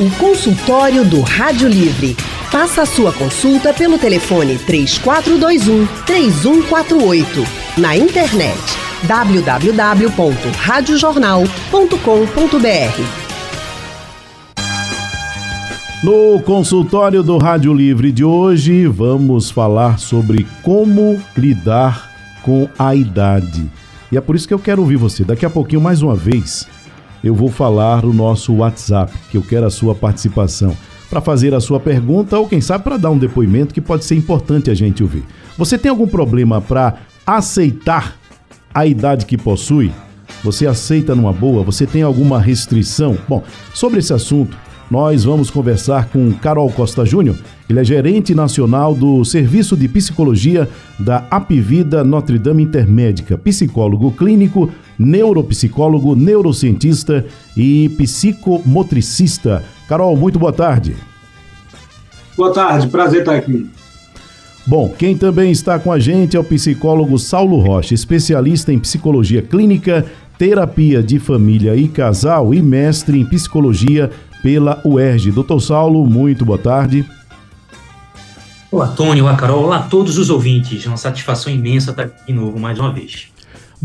O consultório do Rádio Livre. Faça a sua consulta pelo telefone 3421 3148. Na internet www.radiojornal.com.br. No consultório do Rádio Livre de hoje, vamos falar sobre como lidar com a idade. E é por isso que eu quero ouvir você. Daqui a pouquinho, mais uma vez, eu vou falar o nosso WhatsApp, que eu quero a sua participação para fazer a sua pergunta ou quem sabe para dar um depoimento que pode ser importante a gente ouvir. Você tem algum problema para aceitar a idade que possui? Você aceita numa boa? Você tem alguma restrição? Bom, sobre esse assunto, nós vamos conversar com Carol Costa Júnior. Ele é gerente nacional do Serviço de Psicologia da Apivida Notre Dame Intermédica, psicólogo clínico, neuropsicólogo, neurocientista e psicomotricista. Carol, muito boa tarde. Boa tarde, prazer estar aqui. Bom, quem também está com a gente é o psicólogo Saulo Rocha, especialista em psicologia clínica, terapia de família e casal e mestre em psicologia pela UERJ. Doutor Saulo, muito boa tarde. Olá, Tony, olá, Carol, olá a todos os ouvintes. É uma satisfação imensa estar aqui de novo mais uma vez.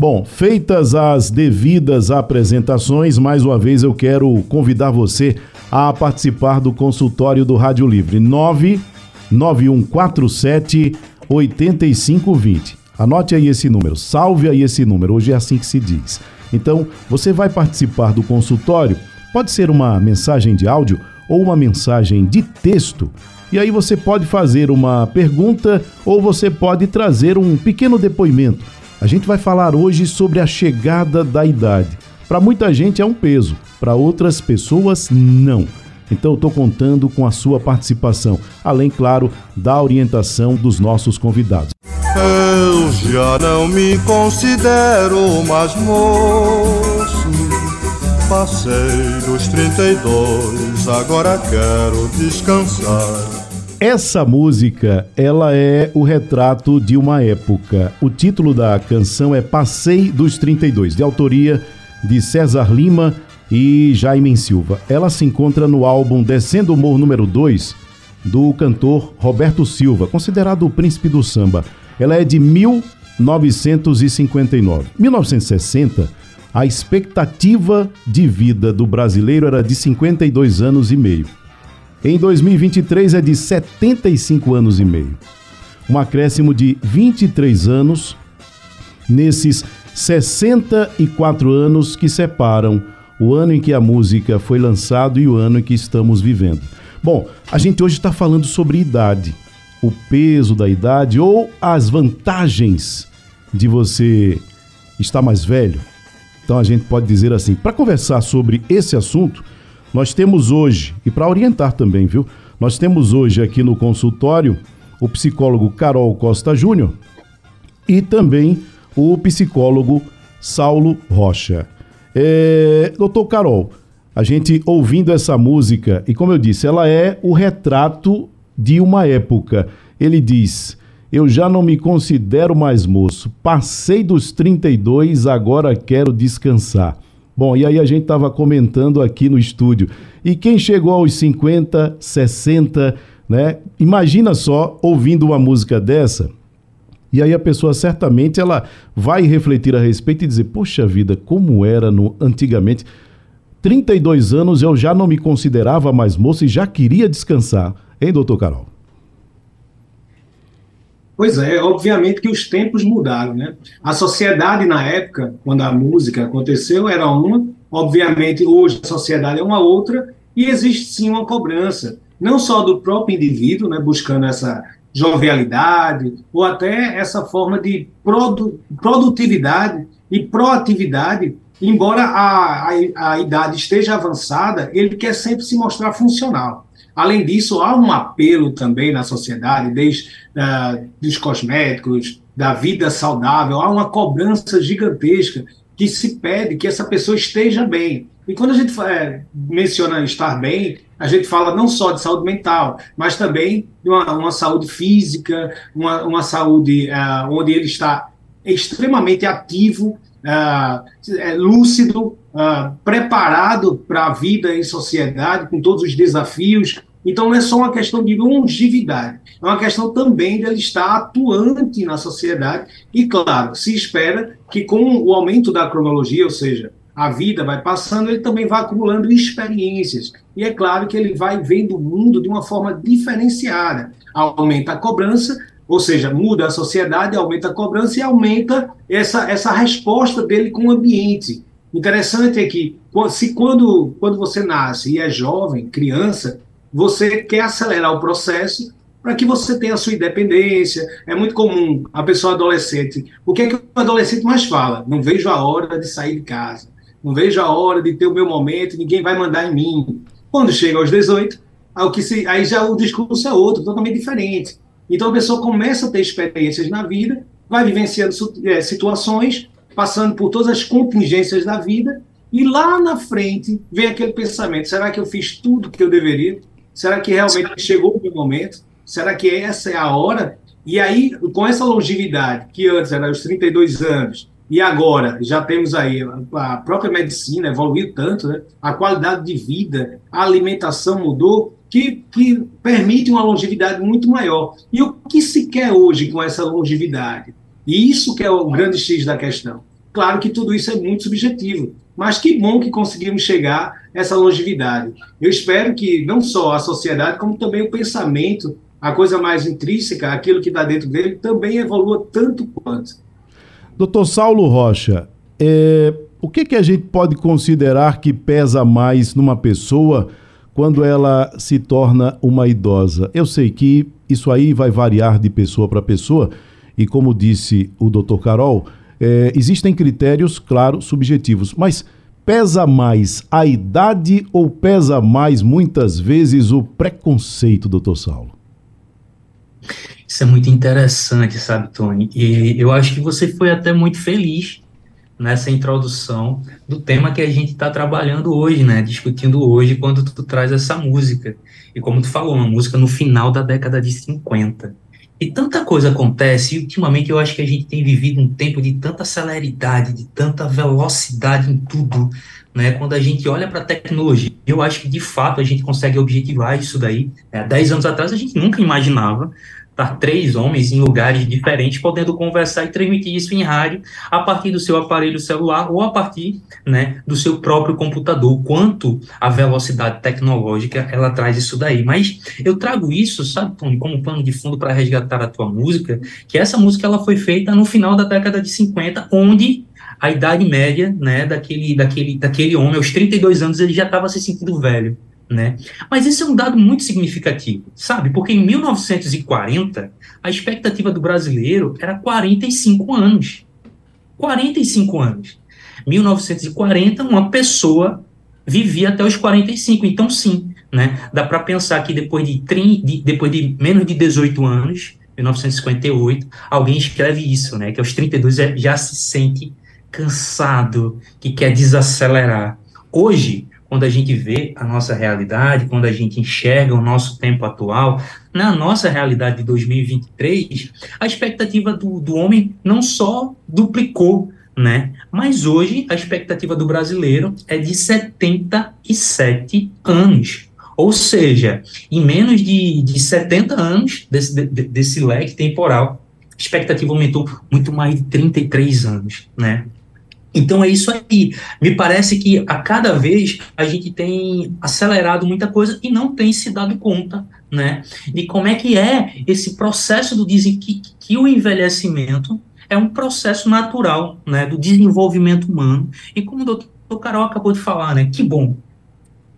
Bom, feitas as devidas apresentações, mais uma vez eu quero convidar você a participar do consultório do Rádio Livre 99147 8520. Anote aí esse número, salve aí esse número, hoje é assim que se diz. Então, você vai participar do consultório, pode ser uma mensagem de áudio ou uma mensagem de texto. E aí você pode fazer uma pergunta ou você pode trazer um pequeno depoimento a gente vai falar hoje sobre a chegada da idade. Para muita gente é um peso, para outras pessoas não. Então eu estou contando com a sua participação, além, claro, da orientação dos nossos convidados. Eu já não me considero mais moço. Passei dos 32, agora quero descansar. Essa música, ela é o retrato de uma época. O título da canção é Passei dos 32, de autoria de César Lima e Jaime Silva. Ela se encontra no álbum Descendo o Morro número 2 do cantor Roberto Silva, considerado o príncipe do samba. Ela é de 1959. 1960, a expectativa de vida do brasileiro era de 52 anos e meio. Em 2023 é de 75 anos e meio. Um acréscimo de 23 anos nesses 64 anos que separam o ano em que a música foi lançada e o ano em que estamos vivendo. Bom, a gente hoje está falando sobre idade, o peso da idade ou as vantagens de você estar mais velho. Então a gente pode dizer assim, para conversar sobre esse assunto, nós temos hoje, e para orientar também, viu? Nós temos hoje aqui no consultório o psicólogo Carol Costa Júnior e também o psicólogo Saulo Rocha. É, doutor Carol, a gente ouvindo essa música, e como eu disse, ela é o retrato de uma época. Ele diz: Eu já não me considero mais moço, passei dos 32, agora quero descansar. Bom, e aí a gente estava comentando aqui no estúdio. E quem chegou aos 50, 60, né? Imagina só ouvindo uma música dessa. E aí a pessoa certamente ela vai refletir a respeito e dizer: "Poxa vida, como era no antigamente? 32 anos eu já não me considerava mais moço e já queria descansar". Hein, doutor Carol? Pois é, obviamente que os tempos mudaram, né? A sociedade na época, quando a música aconteceu, era uma, obviamente hoje a sociedade é uma outra, e existe sim uma cobrança, não só do próprio indivíduo, né, buscando essa jovialidade, ou até essa forma de produ produtividade e proatividade, embora a, a, a idade esteja avançada, ele quer sempre se mostrar funcional. Além disso, há um apelo também na sociedade, desde uh, dos cosméticos, da vida saudável, há uma cobrança gigantesca que se pede que essa pessoa esteja bem. E quando a gente é, menciona estar bem, a gente fala não só de saúde mental, mas também de uma, uma saúde física, uma, uma saúde uh, onde ele está extremamente ativo uh, lúcido, uh, preparado para a vida em sociedade, com todos os desafios. Então, não é só uma questão de longevidade, é uma questão também de ele estar atuante na sociedade. E, claro, se espera que com o aumento da cronologia, ou seja, a vida vai passando, ele também vai acumulando experiências. E é claro que ele vai vendo o mundo de uma forma diferenciada. Aumenta a cobrança, ou seja, muda a sociedade, aumenta a cobrança e aumenta essa, essa resposta dele com o ambiente. Interessante é que, se quando, quando você nasce e é jovem, criança, você quer acelerar o processo para que você tenha a sua independência. É muito comum a pessoa adolescente. O que é que o adolescente mais fala? Não vejo a hora de sair de casa. Não vejo a hora de ter o meu momento, ninguém vai mandar em mim. Quando chega aos 18, ao que se, aí já o discurso é outro, totalmente diferente. Então a pessoa começa a ter experiências na vida, vai vivenciando é, situações, passando por todas as contingências da vida, e lá na frente vem aquele pensamento: será que eu fiz tudo que eu deveria? Será que realmente chegou o meu momento? Será que essa é a hora? E aí, com essa longevidade, que antes era os 32 anos, e agora já temos aí a própria medicina evoluiu tanto, né? a qualidade de vida, a alimentação mudou, que, que permite uma longevidade muito maior. E o que se quer hoje com essa longevidade? E isso que é o grande X da questão. Claro que tudo isso é muito subjetivo, mas que bom que conseguimos chegar a essa longevidade. Eu espero que não só a sociedade, como também o pensamento, a coisa mais intrínseca, aquilo que está dentro dele, também evolua tanto quanto. Doutor Saulo Rocha, é, o que, que a gente pode considerar que pesa mais numa pessoa quando ela se torna uma idosa. Eu sei que isso aí vai variar de pessoa para pessoa, e como disse o doutor Carol, é, existem critérios, claro, subjetivos, mas pesa mais a idade ou pesa mais, muitas vezes, o preconceito, doutor Saulo? Isso é muito interessante, sabe, Tony? E eu acho que você foi até muito feliz nessa introdução do tema que a gente está trabalhando hoje, né? Discutindo hoje quando tu, traz essa música. E como tu falou, uma música no final da década de 50. E tanta coisa acontece, e ultimamente eu acho que a gente tem vivido um tempo de tanta celeridade, de tanta velocidade em tudo, né? Quando a gente olha para a tecnologia, eu acho que de fato a gente consegue objetivar isso daí. É, 10 anos atrás a gente nunca imaginava estar três homens em lugares diferentes podendo conversar e transmitir isso em rádio a partir do seu aparelho celular ou a partir né, do seu próprio computador. Quanto a velocidade tecnológica ela traz isso daí. Mas eu trago isso, sabe, Tony, como pano de fundo para resgatar a tua música, que essa música ela foi feita no final da década de 50, onde a idade média né, daquele, daquele, daquele homem, aos 32 anos, ele já estava se sentindo velho né? Mas esse é um dado muito significativo, sabe? Porque em 1940, a expectativa do brasileiro era 45 anos. 45 anos. 1940, uma pessoa vivia até os 45. Então, sim, né? Dá para pensar que depois de, 30, de, depois de menos de 18 anos, 1958, alguém escreve isso, né? Que aos 32 é, já se sente cansado, que quer desacelerar. Hoje, quando a gente vê a nossa realidade, quando a gente enxerga o nosso tempo atual, na nossa realidade de 2023, a expectativa do, do homem não só duplicou, né? Mas hoje a expectativa do brasileiro é de 77 anos. Ou seja, em menos de, de 70 anos desse, de, desse leque temporal, a expectativa aumentou muito mais de 33 anos, né? Então é isso aí. Me parece que a cada vez a gente tem acelerado muita coisa e não tem se dado conta, né, de como é que é esse processo do que, que o envelhecimento é um processo natural, né, do desenvolvimento humano. E como o doutor Carol acabou de falar, né, que bom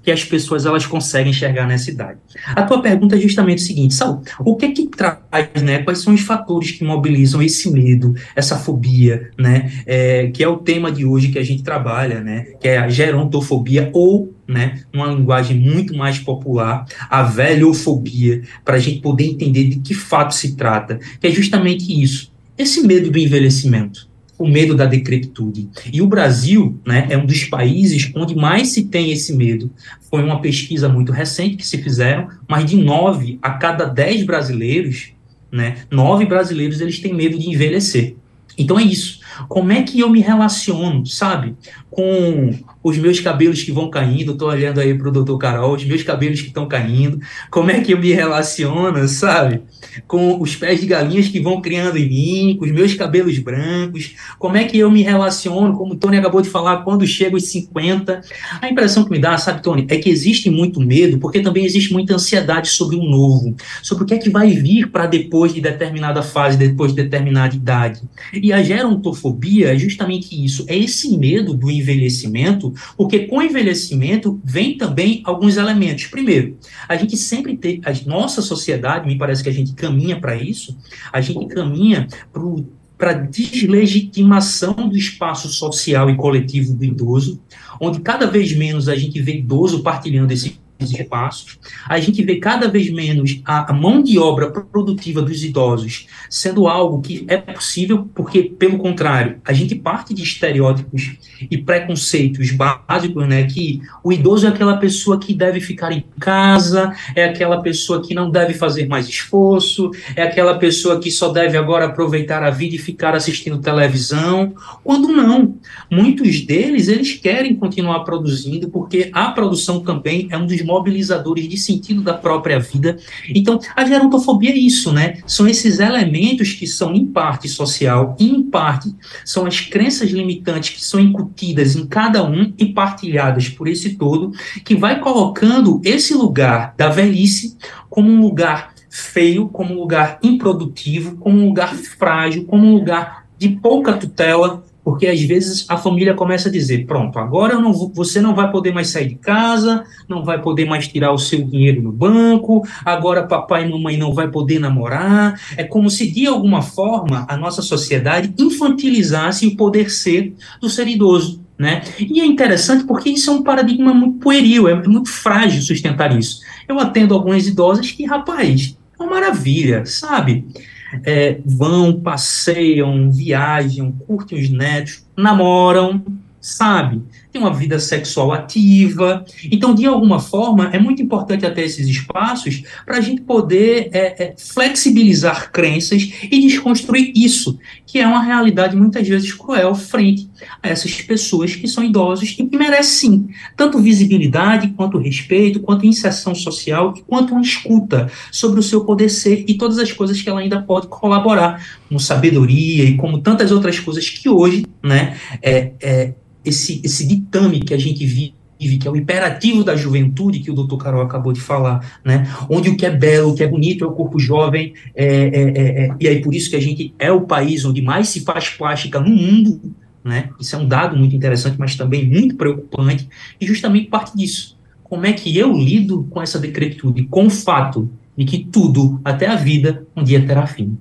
que as pessoas elas conseguem enxergar nessa idade. A tua pergunta é justamente o seguinte, Saul, o que que traz, né, quais são os fatores que mobilizam esse medo, essa fobia, né, é, que é o tema de hoje que a gente trabalha, né, que é a gerontofobia ou, né, numa linguagem muito mais popular, a velhofobia, para a gente poder entender de que fato se trata, que é justamente isso, esse medo do envelhecimento, o medo da decrepitude. E o Brasil né, é um dos países onde mais se tem esse medo. Foi uma pesquisa muito recente que se fizeram, mas de nove a cada dez brasileiros, né, nove brasileiros eles têm medo de envelhecer. Então é isso. Como é que eu me relaciono, sabe? Com os meus cabelos que vão caindo, estou olhando aí para o doutor Carol, os meus cabelos que estão caindo, como é que eu me relaciono, sabe? Com os pés de galinhas que vão criando em mim, com os meus cabelos brancos, como é que eu me relaciono, como o Tony acabou de falar, quando chego aos 50. A impressão que me dá, sabe, Tony, é que existe muito medo, porque também existe muita ansiedade sobre o novo, sobre o que é que vai vir para depois de determinada fase, depois de determinada idade. E a gerontofobia é justamente isso, é esse medo do envelhecimento porque com o envelhecimento vem também alguns elementos. Primeiro, a gente sempre tem, a nossa sociedade, me parece que a gente caminha para isso, a gente caminha para a deslegitimação do espaço social e coletivo do idoso, onde cada vez menos a gente vê idoso partilhando esse espaços, a gente vê cada vez menos a, a, mão de obra produtiva dos idosos sendo algo que é possível, porque, pelo contrário, a gente parte de estereótipos e preconceitos básicos, né, que o idoso é aquela pessoa que deve ficar em casa, é aquela pessoa que não deve fazer mais esforço, é aquela pessoa que só deve agora aproveitar a vida e ficar assistindo televisão, quando não. Muitos deles, eles querem continuar produzindo, porque a produção também é um dos mobilizadores de sentido da própria vida. Então, a gerontofobia é isso, né? São esses elementos que são em parte social, em parte são as crenças limitantes que são incutidas em cada um e partilhadas por esse todo, que vai colocando esse lugar da velhice como um lugar feio, como um lugar improdutivo, como um lugar frágil, como um lugar de pouca tutela, porque às vezes a família começa a dizer: pronto, agora não você não vai poder mais sair de casa, não vai poder mais tirar o seu dinheiro no banco, agora papai e mamãe não vai poder namorar. É como se de alguma forma a nossa sociedade infantilizasse o poder ser do ser idoso. Né? E é interessante porque isso é um paradigma muito pueril, é muito frágil sustentar isso. Eu atendo algumas idosas que, rapaz, é uma maravilha, sabe? É, vão, passeiam, viajam, curtem os netos, namoram, sabe? Tem uma vida sexual ativa. Então, de alguma forma, é muito importante até esses espaços para a gente poder é, é, flexibilizar crenças e desconstruir isso, que é uma realidade muitas vezes cruel frente a essas pessoas que são idosos e que merecem, sim, tanto visibilidade, quanto respeito, quanto inserção social e quanto uma escuta sobre o seu poder ser e todas as coisas que ela ainda pode colaborar, como sabedoria e como tantas outras coisas que hoje, né, é, é esse, esse ditame que a gente vive, que é o imperativo da juventude, que o doutor Carol acabou de falar, né? onde o que é belo, o que é bonito é o corpo jovem, é, é, é, é, e aí por isso que a gente é o país onde mais se faz plástica no mundo, né? isso é um dado muito interessante, mas também muito preocupante, e justamente parte disso. Como é que eu lido com essa decretude, com o fato de que tudo, até a vida, um dia terá fim.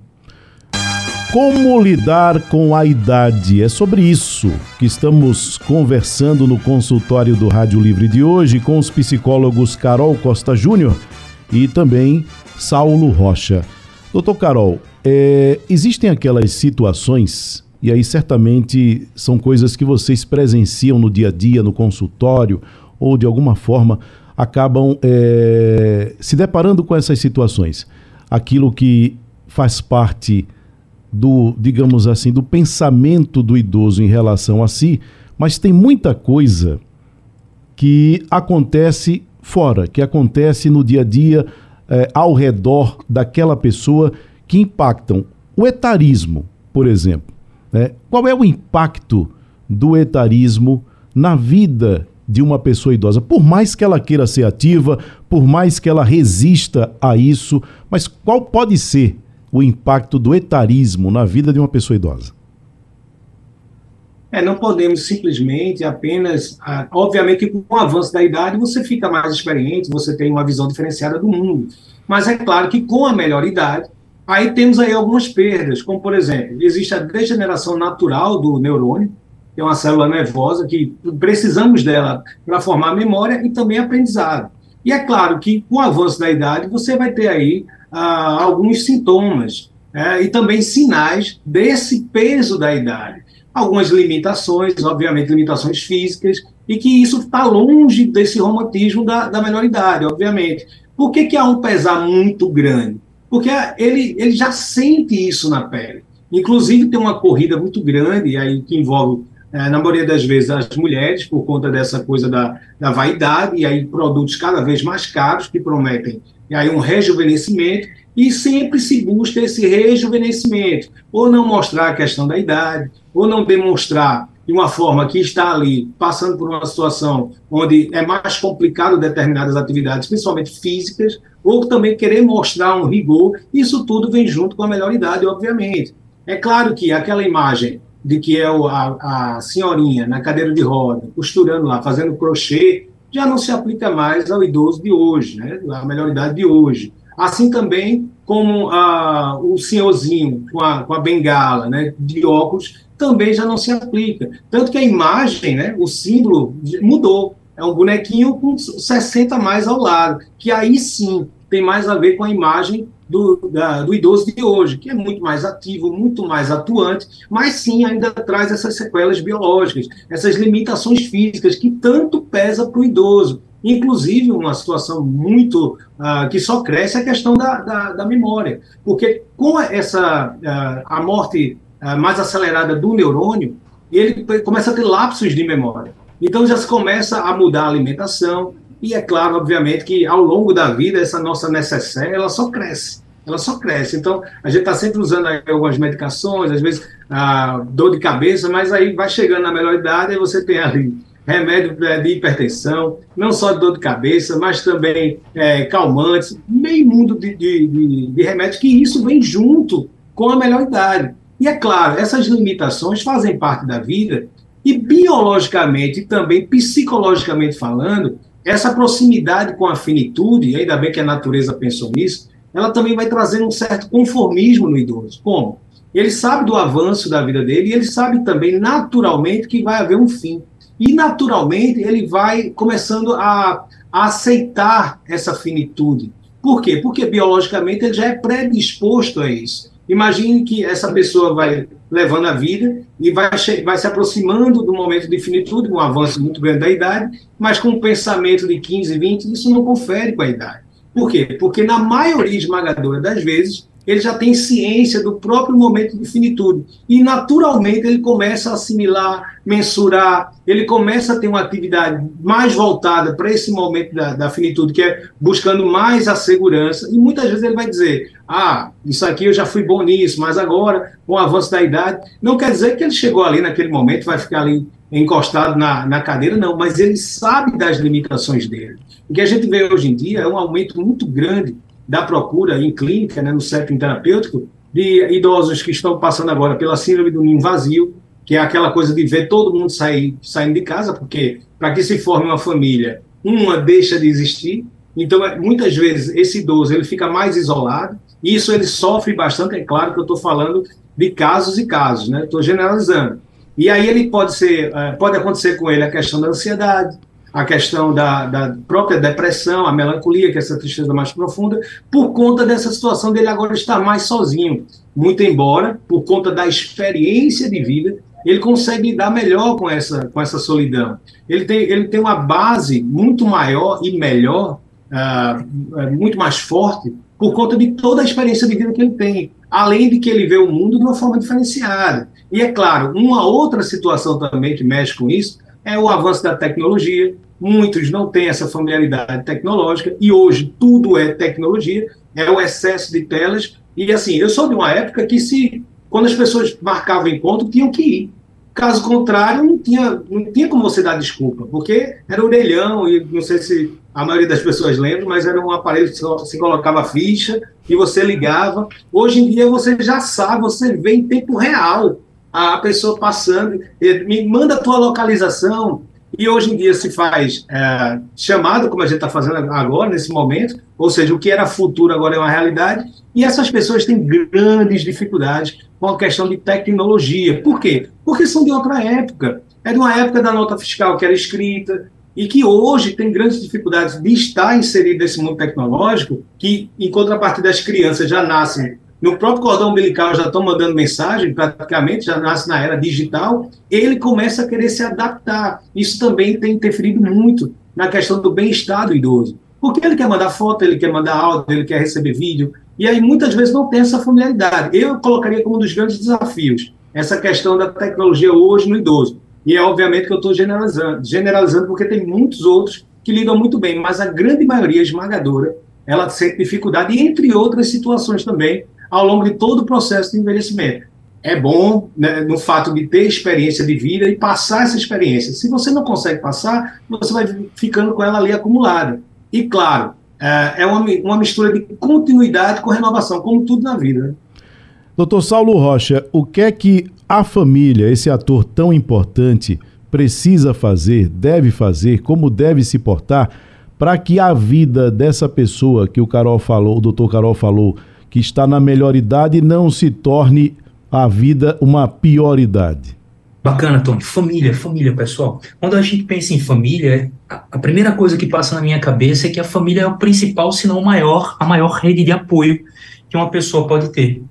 Como lidar com a idade? É sobre isso que estamos conversando no consultório do Rádio Livre de hoje com os psicólogos Carol Costa Júnior e também Saulo Rocha. Doutor Carol, é, existem aquelas situações, e aí certamente são coisas que vocês presenciam no dia a dia, no consultório, ou de alguma forma acabam é, se deparando com essas situações. Aquilo que faz parte do, digamos assim, do pensamento do idoso em relação a si, mas tem muita coisa que acontece fora, que acontece no dia a dia, eh, ao redor daquela pessoa, que impactam. O etarismo, por exemplo. Né? Qual é o impacto do etarismo na vida de uma pessoa idosa? Por mais que ela queira ser ativa, por mais que ela resista a isso, mas qual pode ser o impacto do etarismo na vida de uma pessoa idosa? É, não podemos simplesmente apenas. Ah, obviamente com o avanço da idade você fica mais experiente, você tem uma visão diferenciada do mundo. Mas é claro que com a melhor idade, aí temos aí algumas perdas, como por exemplo, existe a degeneração natural do neurônio, que é uma célula nervosa que precisamos dela para formar memória e também aprendizado. E é claro que com o avanço da idade você vai ter aí ah, alguns sintomas é, e também sinais desse peso da idade. Algumas limitações, obviamente limitações físicas, e que isso está longe desse romantismo da, da menor idade, obviamente. Por que, que há um pesar muito grande? Porque ele, ele já sente isso na pele. Inclusive, tem uma corrida muito grande aí que envolve, é, na maioria das vezes, as mulheres, por conta dessa coisa da, da vaidade, e aí produtos cada vez mais caros que prometem e aí um rejuvenescimento, e sempre se busca esse rejuvenescimento, ou não mostrar a questão da idade, ou não demonstrar de uma forma que está ali passando por uma situação onde é mais complicado determinadas atividades, principalmente físicas, ou também querer mostrar um rigor, isso tudo vem junto com a melhor idade, obviamente. É claro que aquela imagem de que é a, a senhorinha na cadeira de roda, costurando lá, fazendo crochê, já não se aplica mais ao idoso de hoje, né, a melhor idade de hoje. Assim também como a, o senhorzinho com a, com a bengala né, de óculos também já não se aplica. Tanto que a imagem, né, o símbolo mudou. É um bonequinho com 60 mais ao lado, que aí sim tem mais a ver com a imagem do, da, do idoso de hoje, que é muito mais ativo, muito mais atuante, mas sim ainda traz essas sequelas biológicas, essas limitações físicas que tanto pesa para o idoso. Inclusive, uma situação muito uh, que só cresce a questão da, da, da memória, porque com essa uh, a morte uh, mais acelerada do neurônio, ele começa a ter lapsos de memória. Então já se começa a mudar a alimentação, e é claro, obviamente, que ao longo da vida, essa nossa necessaire, ela só cresce. Ela só cresce. Então, a gente está sempre usando algumas medicações, às vezes dor de cabeça, mas aí vai chegando na melhor idade e você tem ali remédio de hipertensão, não só de dor de cabeça, mas também é, calmantes, meio mundo de, de, de, de remédios, que isso vem junto com a melhor idade. E é claro, essas limitações fazem parte da vida e biologicamente e também psicologicamente falando, essa proximidade com a finitude, ainda bem que a natureza pensou nisso, ela também vai trazendo um certo conformismo no idoso. Como? Ele sabe do avanço da vida dele e ele sabe também, naturalmente, que vai haver um fim. E, naturalmente, ele vai começando a, a aceitar essa finitude. Por quê? Porque, biologicamente, ele já é predisposto a isso. Imagine que essa pessoa vai levando a vida e vai, vai se aproximando do momento de finitude, um avanço muito grande da idade, mas com um pensamento de 15, 20, isso não confere com a idade. Por quê? Porque na maioria esmagadora das vezes, ele já tem ciência do próprio momento de finitude. E, naturalmente, ele começa a assimilar, mensurar, ele começa a ter uma atividade mais voltada para esse momento da, da, finitude, que é buscando mais a segurança. E muitas vezes ele vai dizer: Ah, isso aqui eu já fui bom nisso, mas agora, com o avanço da idade. Não quer dizer que ele chegou ali naquele momento, vai ficar ali encostado na, na cadeira, não, mas ele sabe das limitações dele. O que a gente vê hoje em dia é um aumento muito grande da procura em clínica, né, no setting terapêutico, de idosos que estão passando agora pela síndrome do ninho vazio, que é aquela coisa de ver todo mundo sair, saindo de casa, porque para que se forme uma família, uma deixa de existir. Então, é, muitas vezes, esse idoso ele fica mais isolado, e isso ele sofre bastante. É claro que eu estou falando de casos e casos, né? Estou generalizando. E aí ele pode ser, é, pode acontecer com ele a questão da ansiedade, a questão da, da, própria depressão, a melancolia, que é essa tristeza mais profunda, por conta dessa situação dele agora estar mais sozinho. Muito embora, por conta da experiência de vida, ele consegue lidar melhor com essa, com essa solidão. Ele tem, ele tem uma base muito maior e melhor, uh, muito mais forte, por conta de toda a experiência de vida que ele tem. Além de que ele vê o mundo de uma forma diferenciada. E é claro, uma outra situação também que mexe com isso é o avanço da tecnologia. Muitos não têm essa familiaridade tecnológica e hoje tudo é tecnologia, é o excesso de telas. E assim, eu sou de uma época que se quando as pessoas marcavam encontro, tinham que ir. Caso contrário, não tinha, não tinha como você dar desculpa, porque era orelhão, e não sei se a maioria das pessoas lembra, mas era um aparelho que você colocava ficha e você ligava. Hoje em dia você já sabe, você vê em tempo real a pessoa passando, me manda a tua localização, e hoje em dia se faz é, chamada, como a gente está fazendo agora, nesse momento, ou seja, o que era futuro agora é uma realidade, e essas pessoas têm grandes dificuldades com a questão de tecnologia. Por quê? Porque são de outra época. É de uma época da nota fiscal que era escrita, e que hoje tem grandes dificuldades de estar inserido nesse mundo tecnológico, que, em contrapartida, as crianças já nascem no próprio cordão umbilical já estão mandando mensagem, praticamente, já nasce na era digital, ele começa a querer se adaptar. Isso também tem interferido muito na questão do bem-estar do idoso. Porque ele quer mandar foto, ele quer mandar áudio, ele quer receber vídeo, E aí muitas vezes não tem essa familiaridade. Eu colocaria como um dos grandes desafios essa questão da tecnologia hoje no idoso. E é obviamente que eu estou generalizando, generalizando porque tem muitos outros que lidam muito bem, mas a grande maioria esmagadora, ela sente dificuldade, entre outras situações também, ao longo de todo o processo de envelhecimento. É bom né, no fato de ter experiência de vida e passar essa experiência. Se você não consegue passar, você vai ficando com ela ali acumulada. E claro, é, é uma, uma mistura de continuidade com renovação, como tudo na vida. Né? Doutor Saulo Rocha, o que é que a família, esse ator tão importante, precisa fazer, deve fazer, como deve se portar para que a vida dessa pessoa que o Carol falou, o doutor Carol falou, que está na melhor idade, não se torne a vida uma pior idade? Bacana, Tony. Família, família, pessoal. Quando a gente pensa em família, a primeira coisa que passa na minha cabeça é que a família é o principal, se não maior, a maior rede de apoio que uma pessoa pode ter.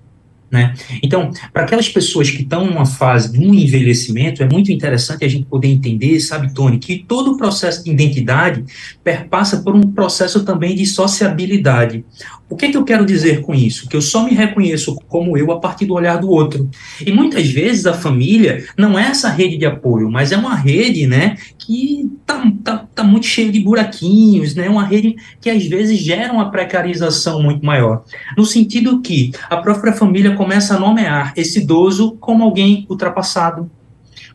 Né? Então, para aquelas pessoas que estão numa fase de um envelhecimento, é muito interessante a gente poder entender, sabe, Tony, que todo o processo de identidade perpassa por um processo também de sociabilidade. O que, é que eu quero dizer com isso? Que eu só me reconheço como eu a partir do olhar do outro. E muitas vezes a família não é essa rede de apoio, mas é uma rede, né, que tá, tá, tá muito cheia de buraquinhos, né, uma rede que às vezes gera uma precarização muito maior. No sentido que a própria família começa a nomear esse idoso como alguém ultrapassado,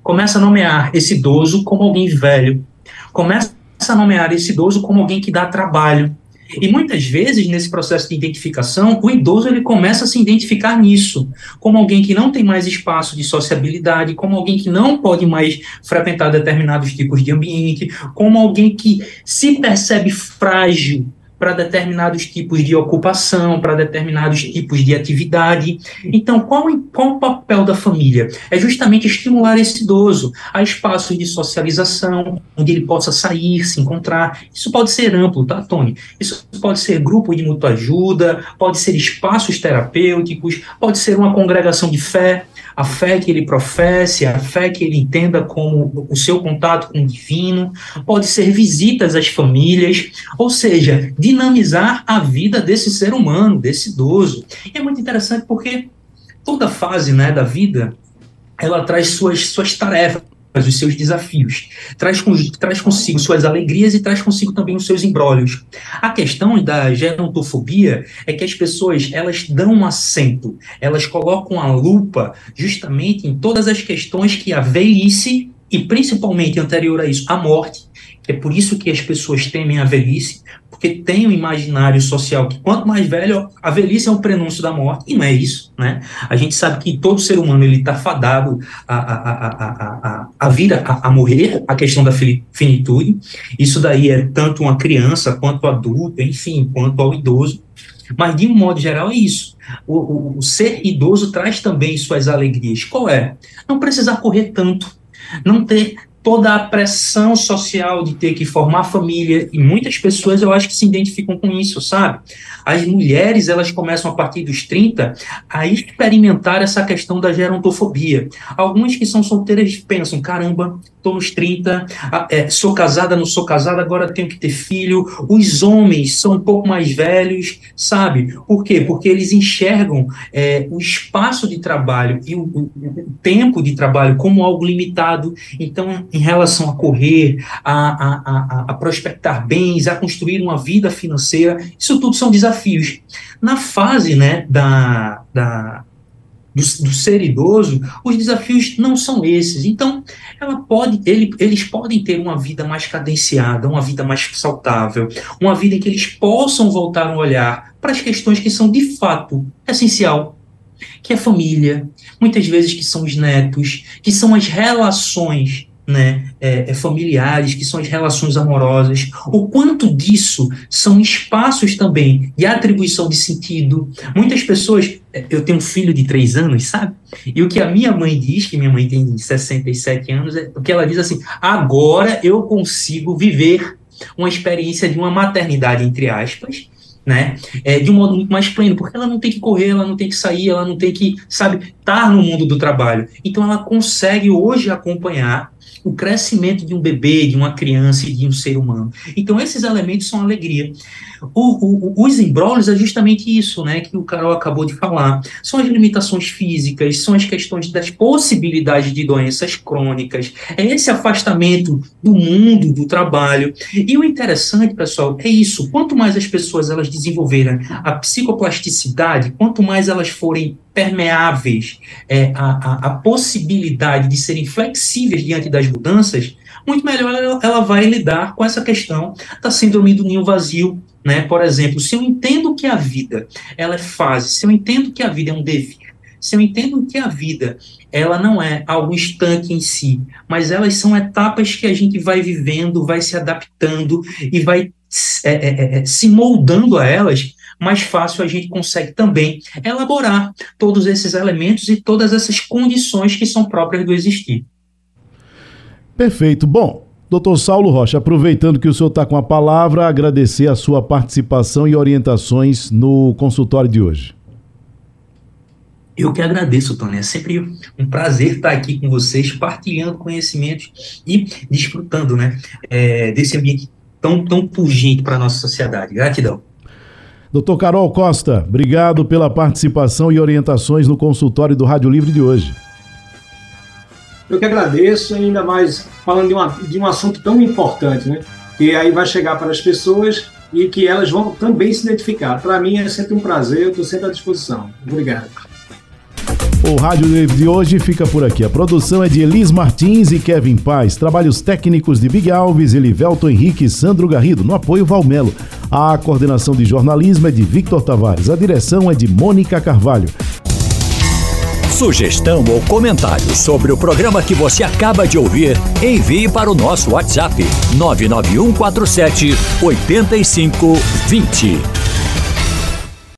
começa a nomear esse idoso como alguém velho, começa a nomear esse idoso como alguém que dá trabalho, e muitas vezes, nesse processo de identificação, o idoso ele começa a se identificar nisso, como alguém que não tem mais espaço de sociabilidade, como alguém que não pode mais frequentar determinados tipos de ambiente, como alguém que se percebe frágil para determinados tipos de ocupação, para determinados tipos de atividade. Então, qual, qual o papel da família? É justamente estimular esse idoso a espaços de socialização, onde ele possa sair, se encontrar. Isso pode ser amplo, tá, Tony? Isso pode ser grupo de mutua ajuda, pode ser espaços terapêuticos, pode ser uma congregação de fé, a fé que ele professe, a fé que ele entenda como o seu contato com o divino, pode ser visitas às famílias, ou seja, dinamizar a vida desse ser humano, desse idoso. E é muito interessante porque toda fase né, da vida ela traz suas, suas tarefas os seus desafios, traz, com, traz consigo suas alegrias e traz consigo também os seus embrólios. A questão da gerontofobia é que as pessoas elas dão um acento, elas colocam a lupa justamente em todas as questões que a velhice e principalmente anterior a isso a morte, é por isso que as pessoas temem a velhice, porque tem um imaginário social que quanto mais velho, a velhice é um prenúncio da morte, e não é isso, né? A gente sabe que todo ser humano ele está fadado a, a, a, a, a vir a, a morrer, a questão da finitude, isso daí é tanto uma criança, quanto adulto, enfim, quanto ao idoso, mas de um modo geral é isso. O, o, o ser idoso traz também suas alegrias. Qual é? Não precisar correr tanto, não ter toda a pressão social de ter que formar família, e muitas pessoas eu acho que se identificam com isso, sabe? As mulheres, elas começam a partir dos 30 a experimentar essa questão da gerontofobia. Algumas que são solteiras pensam, caramba, tô nos 30, é, sou casada, não sou casada, agora tenho que ter filho. Os homens são um pouco mais velhos, sabe? Por quê? Porque eles enxergam é, o espaço de trabalho e o, o, o tempo de trabalho como algo limitado. Então, em relação a correr, a, a, a, a, prospectar bens, a construir uma vida financeira. Isso tudo são desafios. Na fase né, da, da, do, do ser idoso, os desafios não são esses. Então, ela pode, ele, eles podem ter uma vida mais cadenciada, uma vida mais saudável, uma vida em que eles possam voltar a olhar para as questões que são de fato essencial que é família, muitas vezes que são os netos, que são as relações né, é, é, familiares, que são as relações amorosas, o quanto disso são espaços também de atribuição de sentido. Muitas pessoas, é, eu tenho um filho de três anos, sabe? E o que a minha mãe diz, que minha mãe tem 67 anos, é o que ela diz assim: agora eu consigo viver uma experiência de uma maternidade, entre aspas, né? É, de um modo muito mais pleno, porque ela não tem que correr, ela não tem que sair, ela não tem que, sabe, estar no mundo do trabalho. Então ela consegue hoje acompanhar o crescimento de um bebê, de uma criança e de um ser humano. Então, esses elementos são alegria. O, o, os embrólios é justamente isso, né, que o Carol acabou de falar. São as limitações físicas, são as questões das possibilidades de doenças crônicas, é esse afastamento do mundo, do trabalho. E o interessante, pessoal, é isso. Quanto mais as pessoas elas desenvolverem a psicoplasticidade, quanto mais elas forem permeáveis é, a, a, a possibilidade de serem flexíveis diante das mudanças, muito melhor ela, ela vai lidar com essa questão da síndrome do ninho vazio, né? Por exemplo, se eu entendo que a vida ela é fase, se eu entendo que a vida é um devir, se eu entendo que a vida ela não é algo estanque em si, mas elas são etapas que a gente vai vivendo, vai se adaptando e vai é, é, é se moldando a elas, mais fácil a gente consegue também elaborar todos esses elementos e todas essas condições que são próprias do existir. Perfeito. Bom, doutor Saulo Rocha, aproveitando que o senhor está com a palavra, agradecer a sua participação e orientações no consultório de hoje. Eu que agradeço, Tony. É sempre um prazer estar aqui com vocês, partilhando conhecimentos e desfrutando né, é, desse ambiente tão, tão pungente para a nossa sociedade. Gratidão. Doutor Carol Costa, obrigado pela participação e orientações no consultório do Rádio Livre de hoje. Eu que agradeço, ainda mais falando de, uma, de um assunto tão importante, né? Que aí vai chegar para as pessoas e que elas vão também se identificar. Para mim é sempre um prazer, eu estou sempre à disposição. Obrigado. O Rádio Livre de hoje fica por aqui. A produção é de Elis Martins e Kevin Paz. Trabalhos técnicos de Big Alves, Elivelto Henrique e Sandro Garrido. No apoio Valmelo. A coordenação de jornalismo é de Victor Tavares. A direção é de Mônica Carvalho. Sugestão ou comentário sobre o programa que você acaba de ouvir, envie para o nosso WhatsApp 99147 8520.